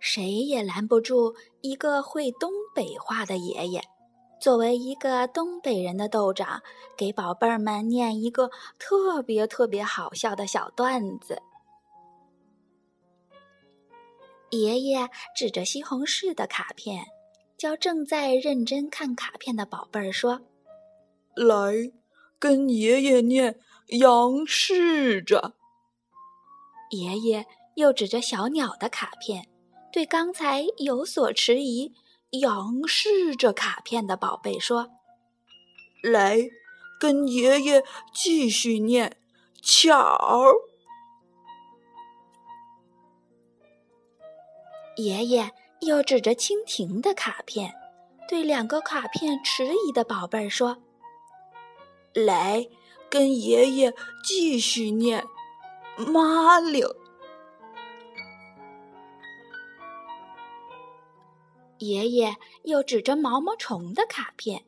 谁也拦不住一个会东北话的爷爷。作为一个东北人的豆长，给宝贝儿们念一个特别特别好笑的小段子。爷爷指着西红柿的卡片，教正在认真看卡片的宝贝儿说：“来，跟爷爷念‘杨试着’。”爷爷又指着小鸟的卡片，对刚才有所迟疑。仰视着卡片的宝贝说：“来，跟爷爷继续念巧。”爷爷又指着蜻蜓的卡片，对两个卡片迟疑的宝贝说：“来，跟爷爷继续念麻铃。”爷爷又指着毛毛虫的卡片，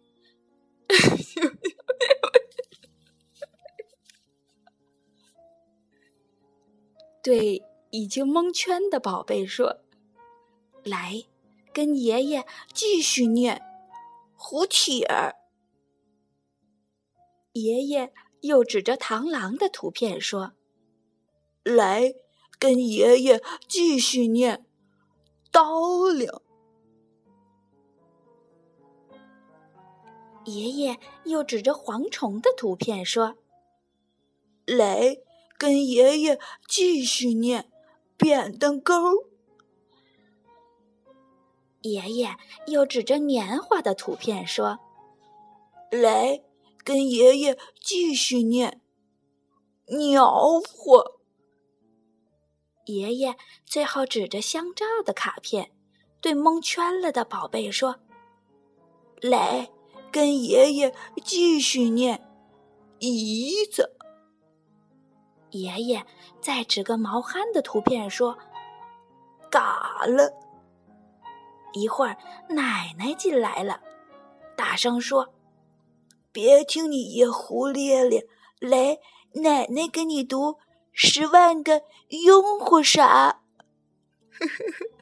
对已经蒙圈的宝贝说：“来，跟爷爷继续念蝴蝶。”爷爷又指着螳螂的图片说：“来，跟爷爷继续念刀铃。”爷爷又指着蝗虫的图片说：“来，跟爷爷继续念扁担钩。”爷爷又指着棉花的图片说：“来，跟爷爷继续念鸟火。”爷爷最后指着香皂的卡片，对蒙圈了的宝贝说：“来。”跟爷爷继续念姨子。爷爷再指个毛憨的图片说：“嘎了。”一会儿，奶奶进来了，大声说：“别听你爷胡咧咧，来，奶奶给你读《十万个拥护啥》。”呵呵呵。